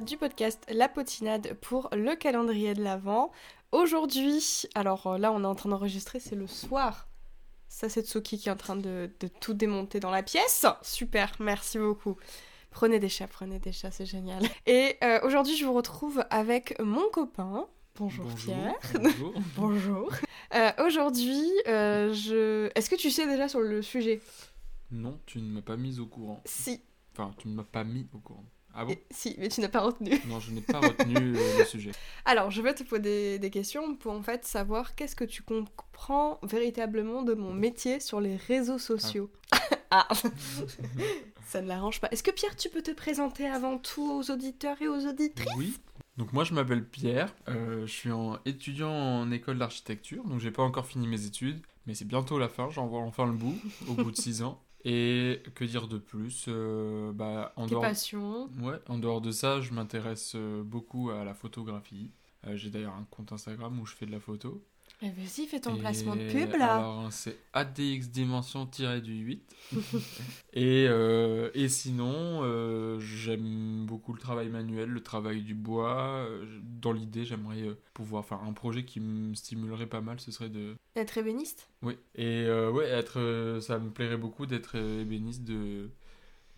épisode du podcast La Potinade pour le calendrier de l'Avent. Aujourd'hui, alors euh, là on est en train d'enregistrer, c'est le soir. Ça c'est Tsuki qui est en train de, de tout démonter dans la pièce. Super, merci beaucoup. Prenez des chats, prenez des chats, c'est génial. Et euh, aujourd'hui je vous retrouve avec mon copain. Bonjour, Pierre. Bonjour. Bonjour. Euh, aujourd'hui, euh, je... est-ce que tu sais déjà sur le sujet? Non, tu ne m'as pas mise au courant. Si. Enfin, tu ne m'as pas mis au courant. Ah bon Et- Si, mais tu n'as pas retenu. Non, je n'ai pas retenu le sujet. Alors, je vais te poser des questions pour en fait savoir qu'est-ce que tu comprends véritablement de mon métier sur les réseaux sociaux. Ah, ça ne l'arrange pas. Est-ce que Pierre, tu peux te présenter avant tout aux auditeurs et aux auditrices? Oui. Donc moi, je m'appelle Pierre. euh, je suis en étudiant en école d'architecture. Donc j'ai pas encore fini mes études, mais c'est bientôt la fin. J'en vois enfin le bout, au bout de 6 ans. Et que dire de plus euh, bah, en Tes dehors... passions Ouais, en dehors de ça, je m'intéresse euh, beaucoup à la photographie. Euh, j'ai d'ailleurs un compte Instagram où je fais de la photo. Eh, Vas-y, fais ton Et placement de pub là. Alors, c'est ADX dimension-du 8. et, euh, et sinon, euh, j'aime beaucoup le travail manuel, le travail du bois. Euh, Dans l'idée, j'aimerais pouvoir faire un projet qui me stimulerait pas mal, ce serait de. Être ébéniste? Oui. Et euh, ouais, être, ça me plairait beaucoup d'être ébéniste de.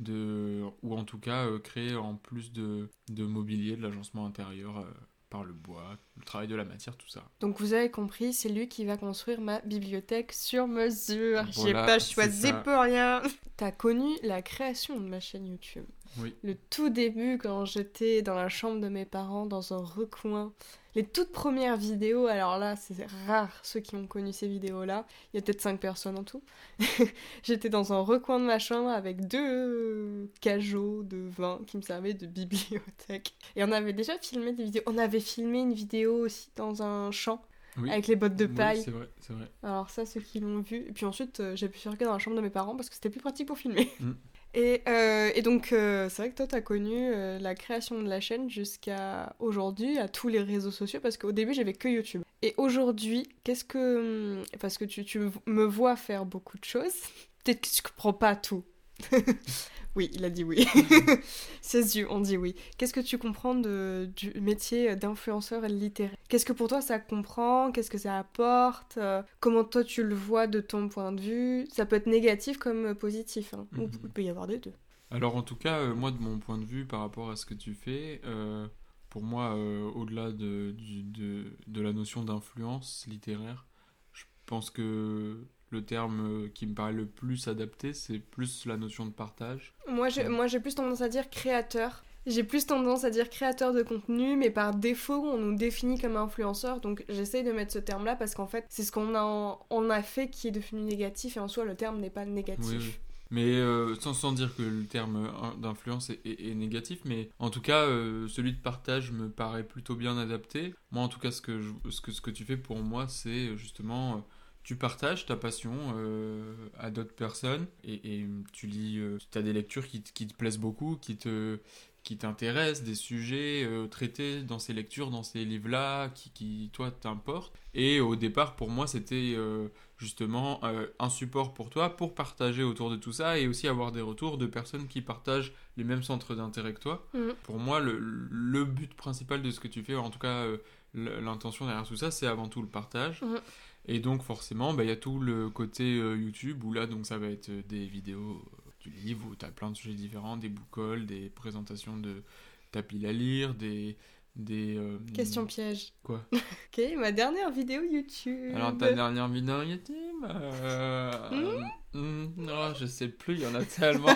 De, ou en tout cas créer en plus de, de mobilier, de l'agencement intérieur par le bois, le travail de la matière, tout ça. Donc vous avez compris, c'est lui qui va construire ma bibliothèque sur mesure. J'ai pas choisi pour rien. T'as connu la création de ma chaîne YouTube. Oui. Le tout début, quand j'étais dans la chambre de mes parents, dans un recoin. Les toutes premières vidéos, alors là, c'est rare ceux qui ont connu ces vidéos-là. Il y a peut-être 5 personnes en tout. j'étais dans un recoin de ma chambre avec deux cajots de vin qui me servaient de bibliothèque. Et on avait déjà filmé des vidéos. On avait filmé une vidéo aussi dans un champ Oui. avec les bottes de Oui, paille. c'est vrai, c'est vrai. Alors ça, ceux qui l'ont vu. Et puis ensuite, euh, j'ai pu faire dans la chambre de mes parents parce que c'était plus pratique pour filmer. Mm. Et, euh, et donc, euh, c'est vrai que toi, t'as connu euh, la création de la chaîne jusqu'à aujourd'hui, à tous les réseaux sociaux, parce qu'au début, j'avais que YouTube. Et aujourd'hui, qu'est-ce que... hum, Parce que tu, tu me vois faire beaucoup de choses. Peut-être que tu comprends pas tout. oui, il a dit oui. Ses yeux ont dit oui. Qu'est-ce que tu comprends de, du métier d'influenceur littéraire? Qu'est-ce que pour toi ça comprend? Qu'est-ce que ça apporte? Euh, Comment toi tu le vois de ton point de vue? Ça peut être négatif comme positif. hein. Mhm. il peut y avoir des deux. Alors en tout cas, euh, moi de mon point de vue par rapport à ce que tu fais, euh, pour moi, euh, au-delà de, du- de, de la notion d'influence littéraire, je pense que le terme euh, qui me paraît le plus adapté, c'est plus la notion de partage. Moi, j'ai, moi, j'ai plus tendance à dire créateur. J'ai plus tendance à dire créateur de contenu, mais par défaut, on nous définit comme influenceur. Donc, j'essaye de mettre ce terme-là parce qu'en fait, c'est ce qu'on a, en- on a fait qui est devenu négatif et en soi, le terme n'est pas négatif. Oui, oui. Mais euh, sans, sans dire que le terme d'influence est, est- est négatif, mais en tout cas, euh, celui de partage me paraît plutôt bien adapté. Moi, en tout cas, ce que, je- ce que, ce que tu fais pour moi, c'est justement, euh, tu partages ta passion euh, à d'autres personnes et, et tu lis, tu as des lectures qui, te- qui te plaisent beaucoup, qui te qui t'intéressent, des sujets euh, traités dans ces lectures, dans ces livres-là, qui, qui, toi, t'importent. Et au départ, pour moi, c'était euh, justement euh, un support pour toi pour partager autour de tout ça et aussi avoir des retours de personnes qui partagent les mêmes centres d'intérêt que toi. Mhm. Pour moi, le, le but principal de ce que tu fais, en tout cas euh, l'intention derrière tout ça, c'est avant tout le partage. Mhm. Et donc forcément, bah, il y a tout le côté euh, YouTube où là, donc ça va être euh, des vidéos euh, du livre où tu as plein de sujets différents, des boucoles, des présentations de tapis à lire, des... des euh, Question piège. Quoi Ok, ma dernière vidéo YouTube. alors ta dernière vidéo YouTube euh, hmm, Non, je sais plus, il y en a tellement.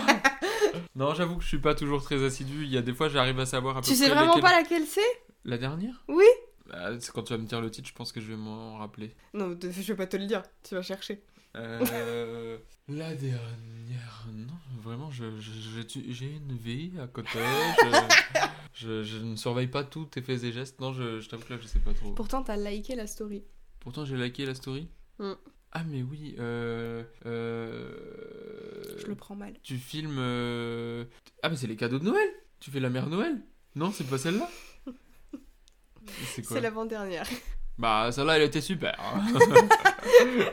non, j'avoue que je suis pas toujours très assidu. Il y a des fois, j'arrive à savoir à peu Tu sais près vraiment lesquelles- pas laquelle c'est? La dernière? Oui Bah, c'est Quand tu vas me dire le titre, je pense que je vais m'en rappeler. Non, je vais pas te le dire, tu vas chercher. Euh, la dernière, non, vraiment, je, je- je- j'ai une vie à côté. Je, ne surveille pas tous tes faits et gestes. Non, je, je t'avoue que là, je sais pas trop. Pourtant, t'as liké la story. Pourtant, j'ai liké la story. Mm. Ah, mais oui. Euh, euh, Je le prends mal. Tu filmes. Ah, mais c'est les cadeaux de Noël Tu fais la mère Noël Non, c'est pas celle-là C'est l'avant-dernière. Bah, celle-là, elle était super. hein.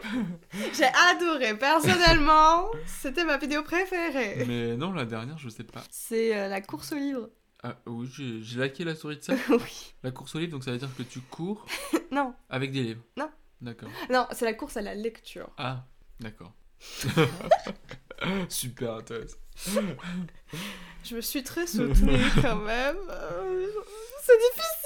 J'ai adoré, personnellement. C'était ma vidéo préférée. mais non, la dernière, je sais pas. C'est euh, la course au livre. Ah oui, j'ai j'ai laqué la souris de ça. oui. La course au livre, donc ça veut dire que tu cours Non, avec des livres. Non. D'accord. non, c'est la course à la lecture. Ah, d'accord. Super intéressant. Je me suis très soutenue quand même. Euh, C'est difficile.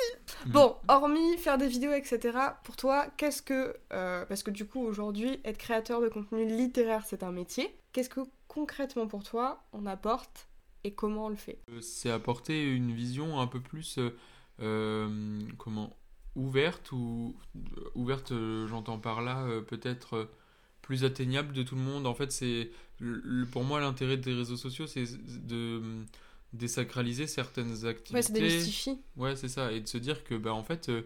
Mm. Bon, hormis faire des vidéos, etc., pour toi, qu'est-ce que... euh, parce que du coup, aujourd'hui, être créateur de contenu littéraire, c'est un métier. Qu'est-ce que concrètement pour toi, on apporte et comment on le fait? Euh, C'est apporter une vision un peu plus euh, comment ouverte ou ouverte j'entends par là peut-être plus atteignable de tout le monde en fait c'est pour moi l'intérêt des réseaux sociaux c'est de désacraliser certaines activités Ouais, c'est démystifier. Ouais, c'est ça. Et de se dire que, bah, en fait, euh,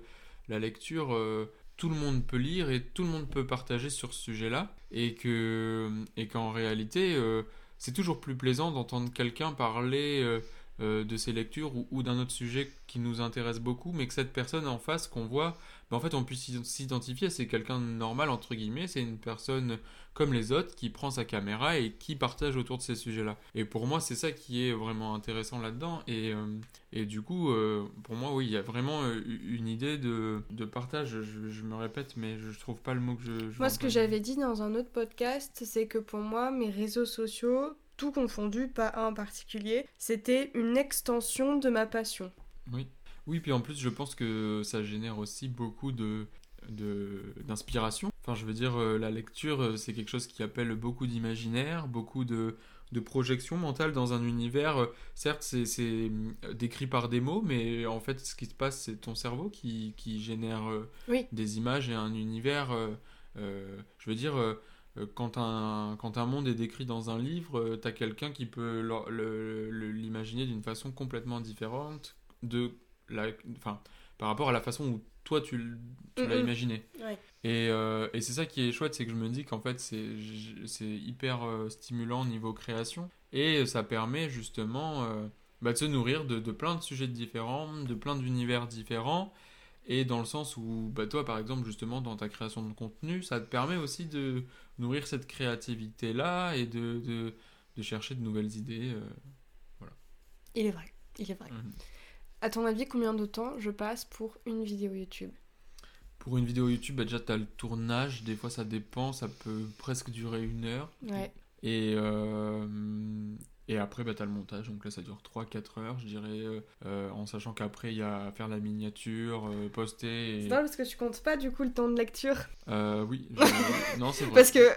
la lecture, euh, tout le monde peut lire et tout le monde peut partager sur ce sujet-là. Et que, et qu'en réalité, euh, c'est toujours plus plaisant d'entendre quelqu'un parler euh, euh, de ses lectures ou, ou d'un autre sujet qui nous intéresse beaucoup, mais que cette personne en face qu'on voit, bah, en fait, on puisse s'ident- s'identifier. C'est quelqu'un de normal, entre guillemets. C'est une personne comme les autres qui prend sa caméra et qui partage autour de ces sujets-là. Et pour moi, c'est ça qui est vraiment intéressant là-dedans. Et, euh, et du coup, euh, pour moi, oui, il y a vraiment euh, une idée de, de partage. Je, je me répète, mais je trouve pas le mot que je. je Moi, ce que j'avais dit dans un autre podcast, c'est que pour moi, mes réseaux sociaux, tout confondu, pas un en particulier, c'était une extension de ma passion. Oui. Oui, puis en plus, je pense que ça génère aussi beaucoup de d'inspiration. Enfin, je veux dire, euh, la lecture, euh, c'est quelque chose qui appelle beaucoup d'imaginaire, beaucoup de, de projection mentale dans un univers. Euh, Certes, c'est décrit par des mots, mais en fait, ce qui se passe, c'est ton cerveau qui, qui génère Oui. des images et un univers. euh, je veux dire, quand un, quand un monde est décrit dans un livre, tu as quelqu'un qui peut l'imaginer d'une façon complètement différente de la, enfin, par rapport à la façon où toi tu, l'as imaginé. Ouais. Et, euh, et c'est ça qui est chouette, c'est que je me dis qu'en fait c'est hyper euh, stimulant au niveau création et ça permet justement euh, bah, de se nourrir de, de plein de sujets différents, de plein d'univers différents. Et dans le sens où, bah, toi, par exemple, justement, dans ta création de contenu, ça te permet aussi de nourrir cette créativité-là et de, de, de chercher de nouvelles idées. euh. Il est vrai, il est vrai. Mhm. À ton avis, combien de temps je passe pour une vidéo YouTube? Pour une vidéo YouTube, bah, déjà, tu as le tournage. Des fois, ça dépend. Ça peut presque durer une heure. Ouais. Et, euh, et après, bah, tu as le montage. Donc là, ça dure 3-4 heures, je dirais. euh, euh, en sachant qu'après, il y a à faire la miniature, euh, poster. Et... C'est drôle parce que tu comptes pas du coup le temps de lecture. Euh, oui. je- non, c'est vrai. Parce que,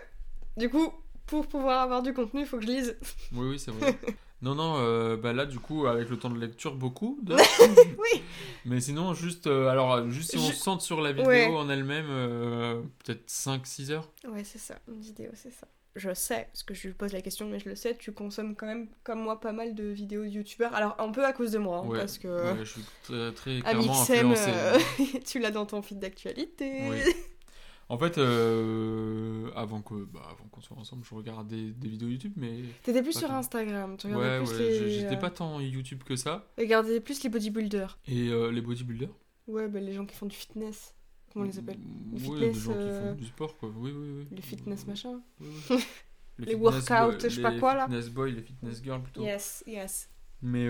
du coup, pour pouvoir avoir du contenu, il faut que je lise. Oui, oui, c'est vrai. Non, non, euh, bah là, du coup, avec le temps de lecture, beaucoup. De... Oui. Mais sinon, juste, euh, alors, juste si on Je- se centre sur la vidéo Ouais. en elle-même, euh, peut-être 5-6 heures. Ouais, c'est ça, une vidéo, c'est ça. Je sais, parce que je lui pose la question, mais je le sais, tu consommes quand même, comme moi, pas mal de vidéos de youtubeurs. Alors, un peu à cause de moi, hein, ouais, parce que ouais, je suis très, très clairement Amixem, euh, tu l'as dans ton feed d'actualité. Oui. En fait, euh, avant que, bah, avant qu'on soit ensemble, je regardais des vidéos YouTube, mais T'étais plus sur tant. Instagram, tu ouais, regardais ouais, plus les... j'étais euh, pas tant YouTube que ça. Regardais plus les bodybuilders. Et euh, les bodybuilders. Ouais, bah, les gens qui font du fitness. Comment on les appelle? Le des fitness, gens qui font du sport, quoi. Oui, oui, oui. Les fitness machin. Oui, oui. Les workouts, je sais pas les quoi, là. fitness boys, les fitness girls plutôt. Yes, yes. Mais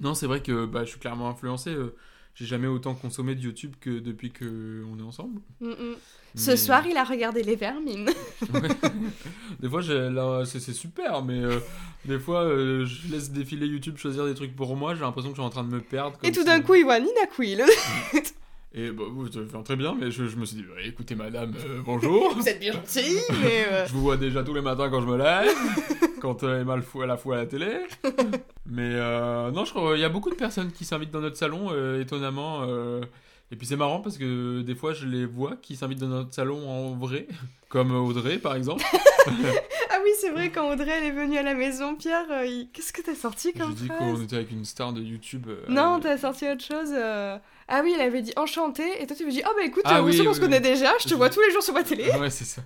non, c'est vrai que bah, je suis clairement influencé. J'ai jamais autant consommé de YouTube que depuis que on est ensemble. Mm, mm. Ce Mais- soir, il a regardé les vermines. Ouais. des fois, c'est super, mais euh, des fois, euh, je laisse défiler YouTube choisir des trucs pour moi. J'ai l'impression que je suis en train de me perdre. Et tout si- d'un coup, il voit Nina Quill. Et bah, vous ça fait très bien, mais je, je me suis dit, bah, écoutez, madame, euh, bonjour. Vous êtes bien gentil, mais. euh, Je vous vois déjà tous les matins quand je me lève, quand euh, Emma le fout à la fois à la télé. Mais euh, non, je crois il y a beaucoup de personnes qui s'invitent dans notre salon, étonnamment. Et puis c'est marrant parce que des fois je les vois qui s'invitent dans notre salon en vrai, comme Audrey par exemple. Ah oui, c'est vrai, quand Audrey elle est venue à la maison, Pierre, euh, il- qu'est-ce que t'as sorti Je comme dis phrase qu'on était avec une star de YouTube. euh, Non, t'as sorti autre chose. euh. Ah oui, elle avait dit enchanté, et toi tu me dis, oh bah écoute, Ah oui, on oui, se connaît déjà, je te Je- vois tous les jours sur ma télé. Ouais, c'est ça.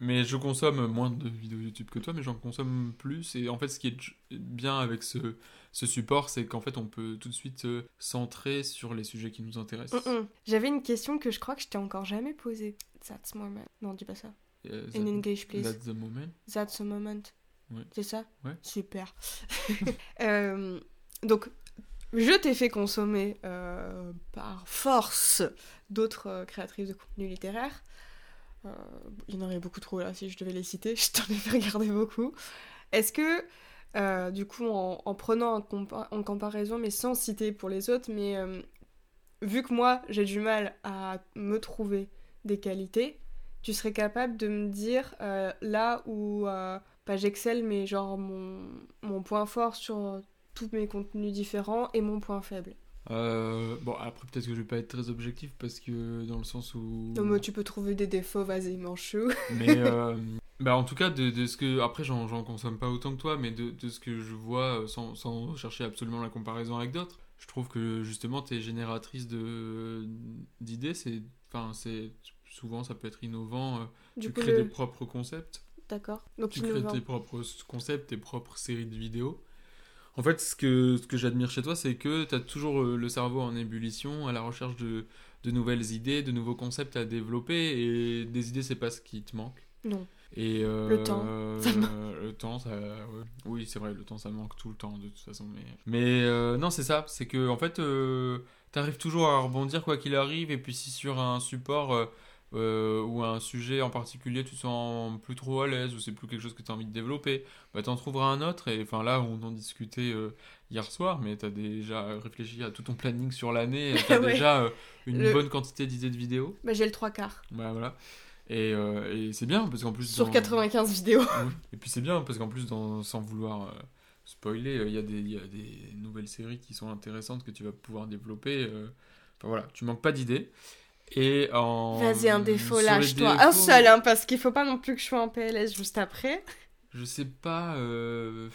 Mais je consomme moins de vidéos YouTube que toi, mais j'en consomme plus. Et en fait, ce qui est bien avec ce, ce support, c'est qu'en fait, on peut tout de suite se centrer sur les sujets qui nous intéressent. Mm, mm. J'avais une question que je crois que je t'ai encore jamais posée. That's moment. Non, dis pas ça. Euh, In that- English, please. That's the moment. That's a moment. Ouais. C'est ça? Ouais. Super. Euh, donc, je t'ai fait consommer euh, par force d'autres euh, créatrices de contenu littéraire. Euh, il y en aurait beaucoup trop là si je devais les citer, je t'en ai fait regarder beaucoup. Est-ce que, euh, du coup, en, en prenant en, compa- en comparaison, mais sans citer pour les autres, mais euh, vu que moi j'ai du mal à me trouver des qualités, tu serais capable de me dire là où pas j'excelle, mais genre mon, mon point fort sur tous mes contenus différents et mon point faible? Euh, bon, après, peut-être que je vais pas être très objectif parce que dans le sens où. Donc, moi, tu peux trouver des défauts, vas-y, manchou. Mais euh, bah en tout cas, de, de ce que. Après, j'en j'en consomme pas autant que toi, mais de, de ce que je vois, euh, sans, sans chercher absolument la comparaison avec d'autres, je trouve que justement, tu es génératrice de- d'idées. C'est. Enfin, c'est. Souvent, ça peut être innovant. Du tu coup, crées le- des propres concepts. D'accord. Donc, Tu crées tes propres concepts, tes propres séries de vidéos. En fait, ce que, ce que j'admire chez toi, c'est que tu as toujours euh, le cerveau en ébullition, à la recherche de, de nouvelles idées, de nouveaux concepts à développer. Et des idées, c'est pas ce qui te manque. Non. Et euh, Le temps, ça me- le temps, ça, ouais. oui, c'est vrai, le temps, ça manque tout le temps de toute façon. Mais, mais euh, non, c'est ça, c'est que en fait, euh, t'arrives toujours à rebondir quoi qu'il arrive. Et puis si sur un support euh, ou un sujet en particulier, tu te sens plus trop à l'aise ou c'est plus quelque chose que tu as envie de développer, bah t'en trouveras un autre. Et enfin là, on en discutait euh, hier soir, mais t'as déjà réfléchi à tout ton planning sur l'année. T'as Ouais. déjà euh, une Le- bonne quantité d'idées de vidéos. Bah, j'ai le trois quarts. Bah, voilà. Et, euh, et c'est bien parce qu'en plus. Sur dans- 95 vidéos. Et puis c'est bien parce qu'en plus, dans, sans vouloir spoiler, il y, a des- il y a des nouvelles séries qui sont intéressantes que tu vas pouvoir développer. Enfin voilà, tu manques pas d'idées. Et en. Vas-y, un défaut, lâche-toi. défauts, Un seul, hein, parce qu'il faut pas non plus que je sois en PLS juste après. Je sais pas. euh,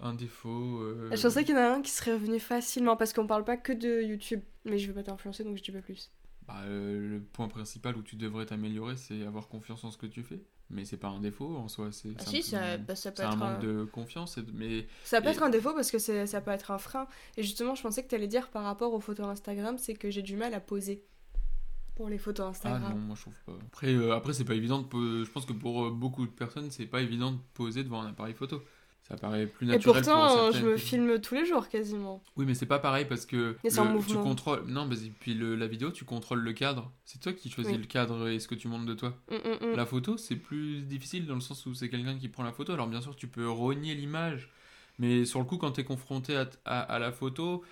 un défaut. euh, Je pensais qu'il y en a un qui serait revenu facilement, parce qu'on parle pas que de YouTube. Mais je vais pas t'influencer, donc je dis pas plus. bah, euh, le point principal où tu devrais t'améliorer, c'est avoir confiance en ce que tu fais. Mais c'est pas un défaut en soi, c'est Ah c'est un si, ça, bah, ça peut c'est un être manque un... de confiance. Mais Ça peut Et- être un défaut parce que c'est- ça peut être un frein. Et justement, je pensais que tu allais dire par rapport aux photos Instagram, c'est que j'ai du mal à poser pour les photos Ah Instagram. non, moi je trouve pas. Après, euh, après c'est pas évident de po- Je pense que pour euh, beaucoup de personnes, c'est pas évident de poser devant un appareil photo. Ça paraît plus Et naturel pour pourtant, je me filme tous les jours quasiment. Oui, mais c'est pas pareil parce que le- tu contrôles. Non, mais puis le- la vidéo, tu contrôles le cadre. C'est toi qui choisis Oui. le cadre et ce que tu montres de toi. Mm, mm, mm. La photo, c'est plus difficile dans le sens où c'est quelqu'un qui prend la photo. Alors bien sûr, tu peux rogner l'image, mais sur le coup, quand tu es confronté à, à- à la photo,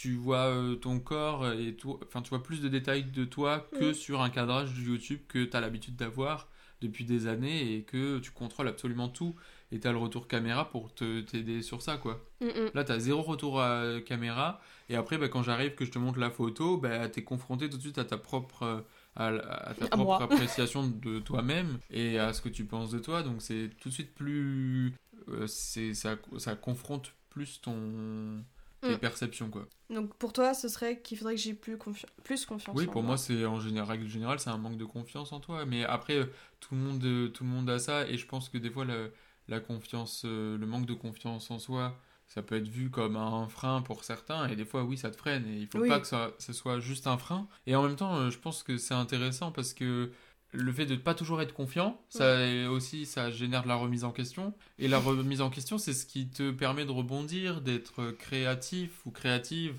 tu vois euh, ton corps et toi, enfin, tu vois plus de détails de toi que Mm. sur un cadrage de YouTube que tu as l'habitude d'avoir depuis des années et que tu contrôles absolument tout et tu as le retour caméra pour te t'aider sur ça quoi. Mm, mm. Là, tu as zéro retour à caméra. Et après, bah, quand j'arrive, que je te montre la photo, bah, tu es confronté tout de suite à ta propre, à, ta À propre appréciation de toi-même et à ce que tu penses de toi. Donc, c'est tout de suite plus. euh, c'est ça, ça confronte plus ton. Mm. perceptions, quoi. Donc pour toi, ce serait qu'il faudrait que j'ai plus, confi- plus confiance Oui, en pour moi, c'est en général, règle générale, c'est un manque de confiance en toi. Mais après, euh, tout le monde, euh, tout le monde a ça. Et je pense que des fois, la, la confiance, euh, le manque de confiance en soi, ça peut être vu comme un frein pour certains. Et des fois, oui, ça te freine. Et il faut Oui. pas que ça, ce soit juste un frein. Et en même temps, je pense que c'est intéressant parce que le fait de ne pas toujours être confiant, ça aussi, ça génère de la remise en question. Et la remise en question, c'est ce qui te permet de rebondir, d'être créatif ou créative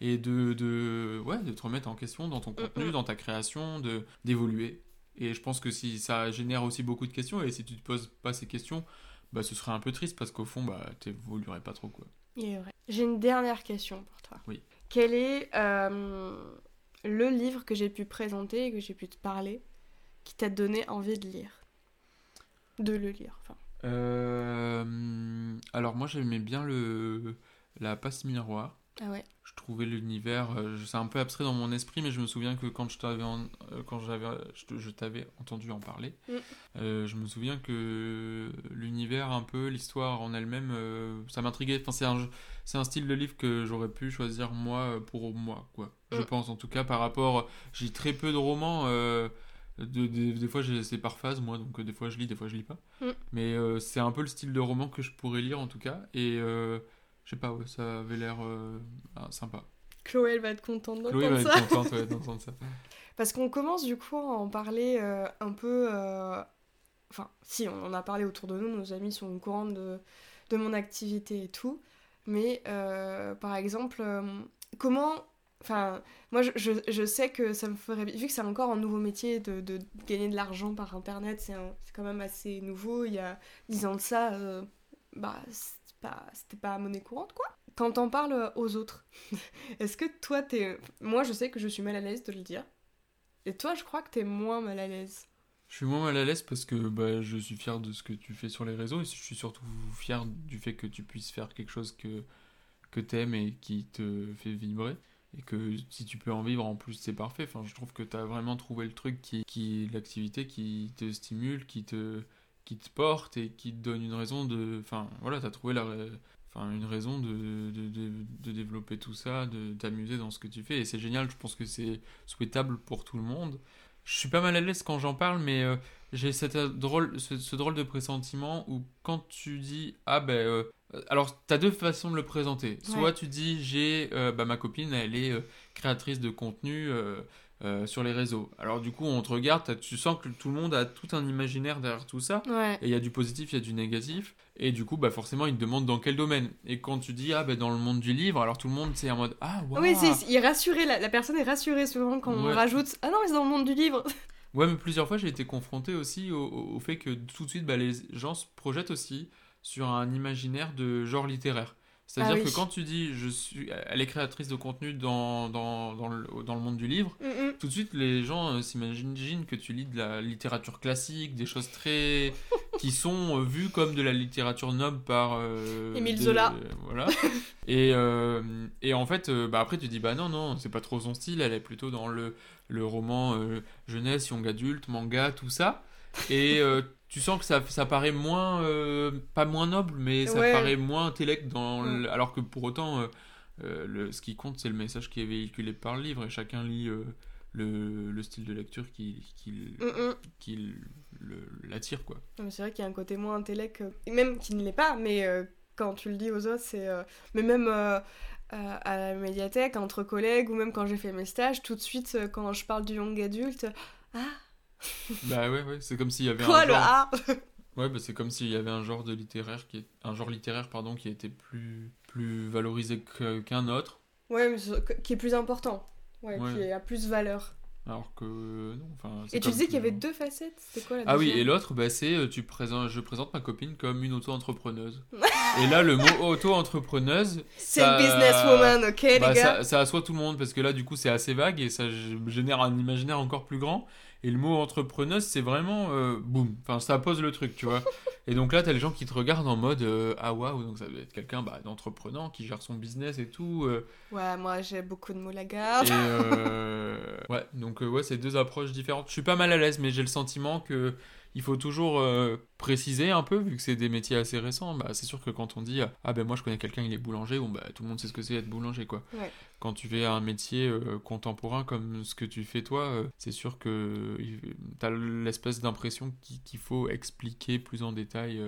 et de, de, ouais, de te remettre en question dans ton contenu, mm. dans ta création, de d'évoluer. Et je pense que si ça génère aussi beaucoup de questions, et si tu te poses pas ces questions, bah, ce serait un peu triste parce qu'au fond, bah, t'évoluerais pas trop. Quoi. J'ai une dernière question pour toi. Oui. Quel est euh, le livre que j'ai pu présenter et que j'ai pu te parler qui t'a donné envie de lire De le lire, enfin. Euh, alors moi j'aimais bien le la passe miroir. Ah ouais. Je trouvais l'univers, euh, c'est un peu abstrait dans mon esprit, mais je me souviens que quand je t'avais, en- euh, quand j'avais, je, te- je t'avais entendu en parler, Mm. euh, je me souviens que l'univers, un peu, l'histoire en elle-même, euh, ça m'intriguait. Enfin, c'est un, c'est un style de livre que j'aurais pu choisir moi pour moi, quoi. Je Mm. pense en tout cas par rapport, j'ai très peu de romans. De- de- des fois, c'est par phase, moi, donc euh, des fois je lis, des fois je lis pas. Mm. Mais euh, c'est un peu le style de roman que je pourrais lire en tout cas. Et euh, je sais pas, ouais, ça avait l'air euh, ah, sympa. Chloé, elle va être contente Chloé d'entendre va ça. être contente ouais, d'entendre ça. Parce qu'on commence du coup à en parler un peu. Enfin, si, on en a parlé autour de nous, nos amis sont au courant de, de mon activité et tout. Mais par exemple, comment. Enfin, moi je, sais que ça me ferait. Vu que c'est encore un nouveau métier de, gagner de l'argent par internet, c'est quand même assez nouveau. Il y a 10 ans de ça, euh, bah, c'était pas, c'était pas monnaie courante quoi. Quand t'en parles aux autres, est-ce que toi t'es. Moi je sais que je suis mal à l'aise de le dire. Et toi, je crois que t'es moins mal à l'aise. Je suis moins mal à l'aise parce que bah, je suis fier de ce que tu fais sur les réseaux et je suis surtout fier du fait que tu puisses faire quelque chose que, que t'aimes et qui te fait vibrer. Et que si tu peux en vivre en plus, c'est parfait. Enfin, je trouve que tu as vraiment trouvé le truc qui, qui l'activité qui te stimule, qui te, qui te porte et qui te donne une raison de. Enfin, voilà, tu trouvé la, enfin, une raison de, de, de développer tout ça, de t'amuser dans ce que tu fais. Et c'est génial, je pense que c'est souhaitable pour tout le monde. Je suis pas mal à l'aise quand j'en parle, mais euh, j'ai cette euh, drôle, ce, ce drôle de pressentiment où quand tu dis ah ben euh, alors t'as deux façons de le présenter. Soit Ouais. tu dis j'ai euh, bah, ma copine elle est euh, créatrice de contenu euh, euh, sur les réseaux. Alors du coup on te regarde, tu sens que tout le monde a tout un imaginaire derrière tout ça. Ouais. Et il y a du positif, il y a du négatif. Et du coup, bah forcément, ils te demandent dans quel domaine. Et quand tu dis, ah, bah dans le monde du livre, alors tout le monde, c'est en mode, ah, waouh. Oui, c'est, il est rassuré, la, la personne est rassurée souvent quand on rajoute Ah non, mais c'est dans le monde du livre Ouais, mais plusieurs fois, j'ai été confronté aussi au, fait que tout de suite, bah, les gens se projettent aussi sur un imaginaire de genre littéraire. C'est-à-dire Ah oui. que quand tu dis, je suis, elle est créatrice de contenu dans, dans, dans, le, dans le monde du livre, Mm, mm. tout de suite, les gens euh, s'imaginent que tu lis de la littérature classique, des choses très. qui sont euh, vues comme de la littérature noble par. euh, Émile des- Zola. voilà. et, euh, et en fait, euh, bah, après, tu dis, bah non, non, c'est pas trop son style, elle est plutôt dans le, le roman euh, jeunesse, young adulte, manga, tout ça. Et euh, tu sens que ça, ça paraît moins. euh, pas moins noble, mais ça Ouais. paraît moins intellect dans. Mm. le- alors que pour autant. le, ce qui compte, c'est le message qui est véhiculé par le livre et chacun lit le, le style de lecture qui, qui, Mm, mm. qui l'attire, quoi. C'est vrai qu'il y a un côté moins intellect, même qui ne l'est pas, mais quand tu le dis aux autres, c'est. Mais même euh, euh, à la médiathèque, entre collègues, ou même quand j'ai fait mes stages, tout de suite, euh, quand je parle du young adulte, ah, bah ouais, ouais, c'est comme s'il y avait quoi un le genre... ah Ouais, bah c'est comme s'il y avait un genre de littéraire qui est... un genre littéraire pardon qui était plus plus valorisé que- qu'un autre, Ouais, mais qui est plus important, ouais, Ouais. qui a plus valeur. Alors que non, enfin. c'est Et tu disais qu'il y avait toujours. deux facettes, c'était quoi la Ah oui, et l'autre, bah, c'est euh, tu présentes, je présente ma copine comme une auto-entrepreneuse. et là, le mot auto-entrepreneuse, C'est une businesswoman, ok, Bah, les gars ça, ça assoit tout le monde parce que là, du coup, c'est assez vague et ça génère un imaginaire encore plus grand. Et le mot entrepreneuse, c'est vraiment euh, boum. Enfin, ça pose le truc, tu vois. et donc là, t'as les gens qui te regardent en mode euh, ah waouh, donc ça doit être quelqu'un bah, d'entreprenant qui gère son business et tout. euh, Ouais, moi j'ai beaucoup de mots la garde. et ouais, donc euh, ouais, c'est deux approches différentes. Je suis pas mal à l'aise, mais j'ai le sentiment que il faut toujours euh, préciser un peu, vu que c'est des métiers assez récents. Bah, c'est sûr que quand on dit ah ben moi je connais quelqu'un, il est boulanger, bon bah tout le monde sait ce que c'est être boulanger quoi. Ouais. Quand tu fais un métier euh, contemporain comme ce que tu fais toi, euh, c'est sûr que tu as l'espèce d'impression qu'il faut expliquer plus en détail.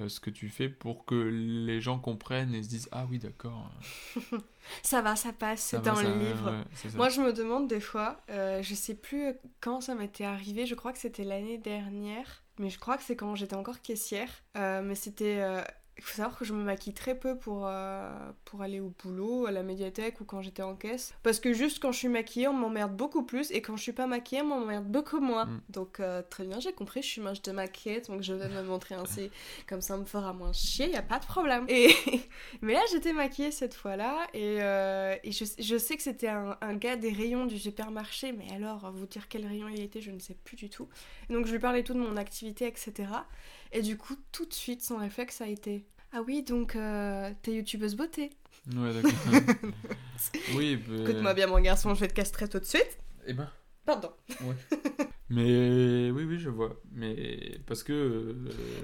Euh, ce que tu fais pour que les gens comprennent et se disent ah oui d'accord Ça va, ça passe, c'est dans le livre. ouais. Moi, je me demande des fois, euh, je sais plus quand ça m'était arrivé, je crois que c'était l'année dernière, mais je crois que c'est quand j'étais encore caissière. Euh, mais c'était. euh, Il faut savoir que je me maquille très peu pour, euh, pour aller au boulot, à la médiathèque ou quand j'étais en caisse. Parce que juste quand je suis maquillée, on m'emmerde beaucoup plus, et quand je suis pas maquillée, on m'emmerde beaucoup moins. Mm. Donc, euh, très bien, j'ai compris, je suis manche de maquillette, donc je vais me montrer ainsi, comme ça on me fera moins chier, y a pas de problème. Et. Mais là, j'étais maquillée cette fois-là et, euh, et je, je sais que c'était un, un gars des rayons du supermarché, mais alors, vous dire quel rayon il était, je ne sais plus du tout. Et donc, je lui parlais tout de mon activité, etc. Et du coup, tout de suite, son réflexe a été Ah oui, donc, euh, t'es youtubeuse beauté. Ouais, d'accord. oui, bah, Écoute-moi bien, mon garçon, je vais te castrer tout de suite. Eh ben, Pardon. mais oui, oui, je vois. Mais parce que. euh,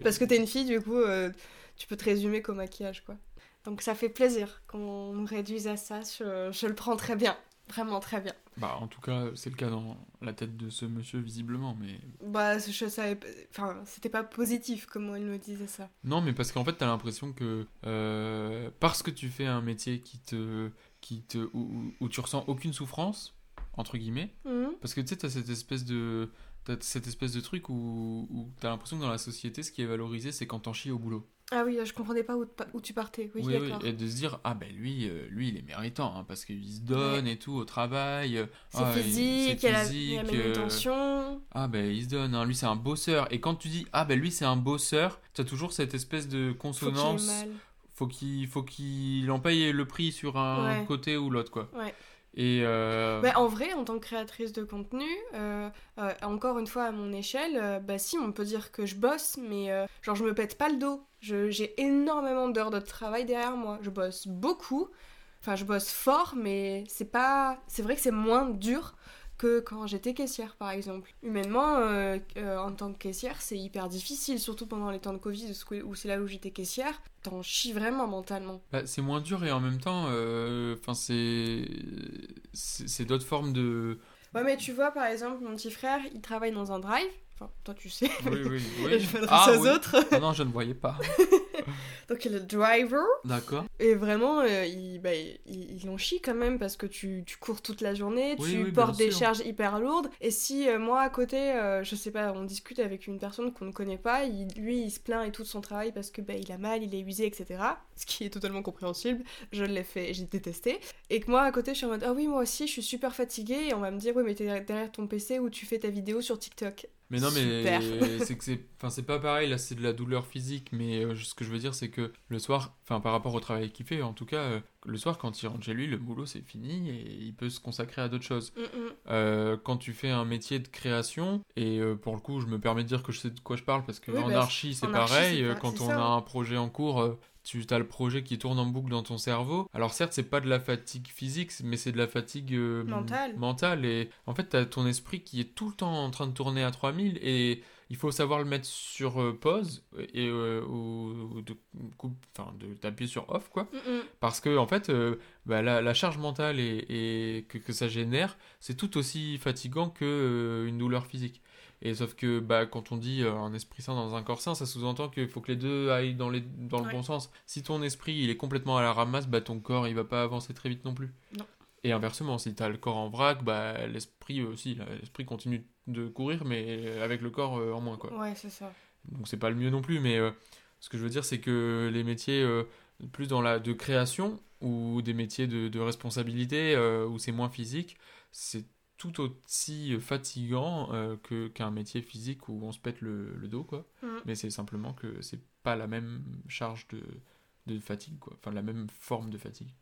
Parce que t'es une fille, du coup, euh, tu peux te résumer qu'au maquillage, quoi. Donc, ça fait plaisir qu'on nous réduise à ça, je, je le prends très bien. Vraiment très bien. Bah, en tout cas, c'est le cas dans la tête de ce monsieur, visiblement. Mais Bah, je savais Enfin, c'était pas positif comment il me disait ça. non, mais parce qu'en fait, t'as l'impression que euh, parce que tu fais un métier qui te, qui te, où, où- où tu ressens aucune souffrance entre guillemets, Mhm. parce que tu sais, t'as cette espèce de, t'as cette espèce de truc où, où t'as l'impression que dans la société, ce qui est valorisé, c'est quand t'en chies au boulot. Ah oui, je comprenais pas où, où tu partais. Oui, Oui, oui, et de se dire, ah ben lui, euh, lui il est méritant, hein, parce qu'il se donne et tout au travail. euh, C'est ah, il- physique, il a il physique, euh. Ah ben il se donne, hein, lui c'est un bosseur. Et quand tu dis, ah ben lui c'est un bosseur, t'as toujours cette espèce de consonance. Faut qu'il faut qu'il en paye le prix sur un Ouais. côté ou l'autre, quoi. Ouais. Euh, Bah, en vrai, en tant que créatrice de contenu, euh, euh, encore une fois à mon échelle, bah si, on peut dire que je bosse, mais genre je me pète pas le dos. J'ai énormément d'heures de travail derrière moi. Je bosse beaucoup. Enfin, je bosse fort, mais c'est pas. C'est vrai que c'est moins dur que quand j'étais caissière, par exemple. Humainement, euh, euh, en tant que caissière, c'est hyper difficile, surtout pendant les temps de Covid, où c'est là où j'étais caissière. T'en chies vraiment mentalement. bah, c'est moins dur et en même temps, euh, enfin c'est c'est c'est d'autres formes de. Ouais, mais tu vois, par exemple, mon petit frère, il travaille dans un drive. Enfin, toi, tu sais. Oui, oui, je oui. m'adresse Ah, aux oui. autres. Ah non, je ne voyais pas. Donc, il est le driver. D'accord. Et vraiment, euh, il, bah, il, il en chie quand même parce que tu, tu cours toute la journée, Oui, tu oui, portes des sûr. charges hyper lourdes. Et si euh, moi à côté, euh, je sais pas, on discute avec une personne qu'on ne connaît pas, il- lui il se plaint et tout de son travail parce que bah, il a mal, il est usé, etc. Ce qui est totalement compréhensible. Je l'ai fait, j'ai détesté. Et que moi à côté, je suis en mode ah oui, moi aussi, je suis super fatiguée. Et on va me dire oui, mais t'es derrière ton PC où tu fais ta vidéo sur TikTok. Mais non, mais c'est que c'est, enfin c'est pas pareil. Là, c'est de la douleur physique, mais euh, ce que je veux dire, c'est que le soir, enfin par rapport au travail qu'il fait, en tout cas, euh, le soir quand il rentre chez lui, le boulot c'est fini et il peut se consacrer à d'autres choses. Mm, mm. Euh, quand tu fais un métier de création, et pour le coup, je me permets de dire que je sais de quoi je parle parce que Oui, en bah, archi, c'est archi, pareil. pas- quand on ça, a un projet en cours, tu as le projet qui tourne en boucle dans ton cerveau. Alors certes, c'est pas de la fatigue physique, mais c'est de la fatigue euh, Mentale. mentale. Et en fait, tu as ton esprit qui est tout le temps en train de tourner à 3000 et il faut savoir le mettre sur euh, pause et euh, ou, ou de coupe, enfin de t'appuyer sur off quoi. Mm, mm. Parce que en fait, euh, bah, la, la charge mentale et, et que, que ça génère, c'est tout aussi fatigant que une douleur physique. Et sauf que bah, quand on dit euh, un esprit sain dans un corps sain, ça sous-entend qu'il faut que les deux aillent dans, les, dans le Ouais. bon sens. Si ton esprit il est complètement à la ramasse, bah, ton corps il va pas avancer très vite non plus. Non. Et inversement, si tu as le corps en vrac, bah, l'esprit aussi, là, l'esprit continue de courir, mais avec le corps euh, en moins. Quoi. Ouais, c'est ça. Donc c'est pas le mieux non plus, mais euh, ce que je veux dire, c'est que les métiers euh, plus dans la de création ou des métiers de, de responsabilité euh, où c'est moins physique, c'est tout aussi fatigant euh, que qu'un métier physique où on se pète le, le dos, quoi. Mm. Mais c'est simplement que c'est pas la même charge de, de fatigue, quoi. Enfin, la même forme de fatigue.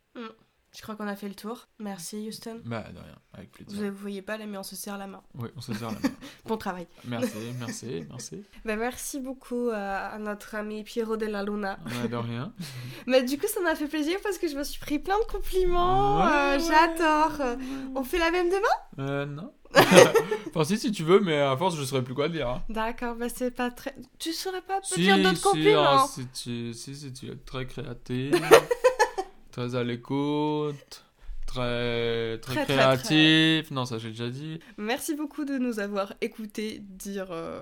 Je crois qu'on a fait le tour. Merci, Houston. Bah, de rien, avec plaisir. Vous ne voyez pas là, mais on se serre la main. Oui, on se serre la main. Bon travail. Merci, merci, merci. Bah, merci beaucoup à, à notre ami Piero della Luna. Ouais, de rien. Bah, du coup, ça m'a fait plaisir parce que je me suis pris plein de compliments. Ouais, euh, ouais, J'adore. On fait la même demain? Euh, non. enfin, si, si tu veux, mais à force, je saurais plus quoi dire. hein. D'accord, bah c'est pas très. Tu saurais pas Si, dire d'autres si, compliments? ah, si, tu, si, si, tu es très créatif, très à l'écoute, très, très, Très, très, créatif. Non, ça, j'ai déjà dit. Merci beaucoup de nous avoir écoutés dire euh,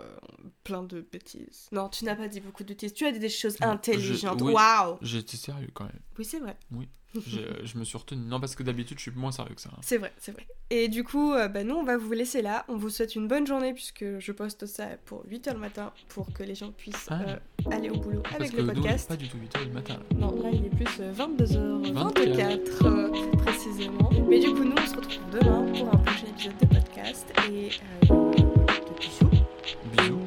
plein de bêtises. Non, tu n'as pas dit beaucoup de bêtises. Tu as dit des choses intelligentes. oui. Waouh été sérieux quand même. Oui, c'est vrai. J'ai- je me suis retenu. Non, parce que d'habitude, je suis moins sérieux que ça. hein. C'est vrai, c'est vrai. Et du coup, euh, bah, nous, on va vous laisser là. On vous souhaite une bonne journée puisque je poste ça pour 8h le matin pour que les gens puissent Ah. euh, aller au boulot Parce avec que le nous, podcast. pas du tout 8h du matin. là. Non, là, il est plus euh, 22h24 euh, précisément. Mais du coup, nous, on se retrouve demain pour un prochain épisode de podcast. Et euh, de bisous. Bisous.